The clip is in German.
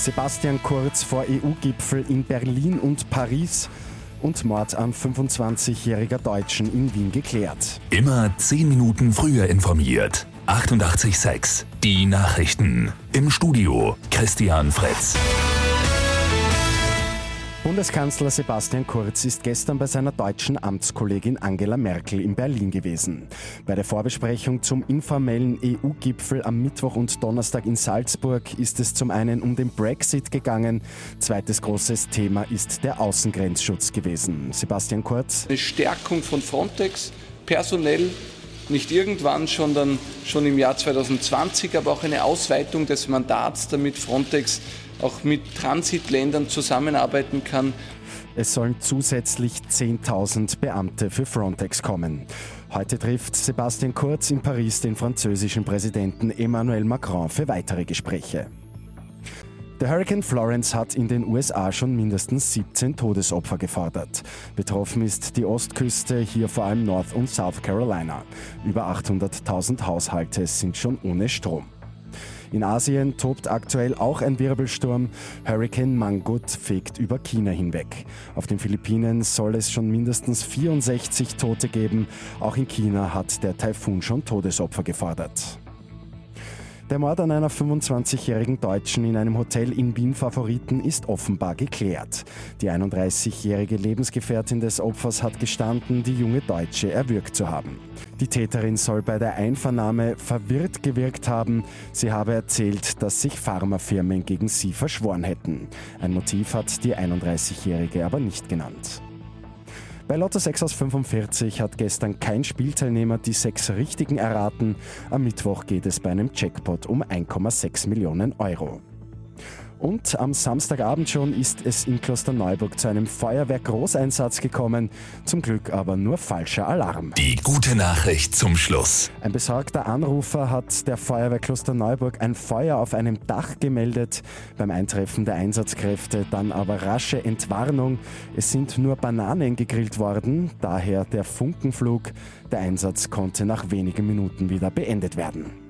Sebastian Kurz vor EU-Gipfel in Berlin und Paris und Mord an 25-jähriger Deutschen in Wien geklärt. Immer 10 Minuten früher informiert. 88.6 Die Nachrichten. Im Studio Christian Fretz. Bundeskanzler Sebastian Kurz ist gestern bei seiner deutschen Amtskollegin Angela Merkel in Berlin gewesen. Bei der Vorbesprechung zum informellen EU-Gipfel am Mittwoch und Donnerstag in Salzburg ist es zum einen um den Brexit gegangen. Zweites großes Thema ist der Außengrenzschutz gewesen. Sebastian Kurz. Eine Stärkung von Frontex personell nicht irgendwann, sondern schon im Jahr 2020, aber auch eine Ausweitung des Mandats, damit Frontex auch mit Transitländern zusammenarbeiten kann. Es sollen zusätzlich 10.000 Beamte für Frontex kommen. Heute trifft Sebastian Kurz in Paris den französischen Präsidenten Emmanuel Macron für weitere Gespräche. Der Hurricane Florence hat in den USA schon mindestens 17 Todesopfer gefordert. Betroffen ist die Ostküste, hier vor allem North und South Carolina. Über 800.000 Haushalte sind schon ohne Strom. In Asien tobt aktuell auch ein Wirbelsturm. Hurricane Mangut fegt über China hinweg. Auf den Philippinen soll es schon mindestens 64 Tote geben. Auch in China hat der Taifun schon Todesopfer gefordert. Der Mord an einer 25-jährigen Deutschen in einem Hotel in Wien Favoriten ist offenbar geklärt. Die 31-jährige Lebensgefährtin des Opfers hat gestanden, die junge Deutsche erwürgt zu haben. Die Täterin soll bei der Einvernahme verwirrt gewirkt haben. Sie habe erzählt, dass sich Pharmafirmen gegen sie verschworen hätten. Ein Motiv hat die 31-jährige aber nicht genannt. Bei Lotto 6 aus 45 hat gestern kein Spielteilnehmer die sechs richtigen erraten. Am Mittwoch geht es bei einem Jackpot um 1,6 Millionen Euro. Und am Samstagabend schon ist es in Klosterneuburg zu einem Feuerwehr-Großeinsatz gekommen. Zum Glück aber nur falscher Alarm. Die gute Nachricht zum Schluss. Ein besorgter Anrufer hat der Feuerwehr Klosterneuburg ein Feuer auf einem Dach gemeldet. Beim Eintreffen der Einsatzkräfte dann aber rasche Entwarnung. Es sind nur Bananen gegrillt worden, daher der Funkenflug. Der Einsatz konnte nach wenigen Minuten wieder beendet werden.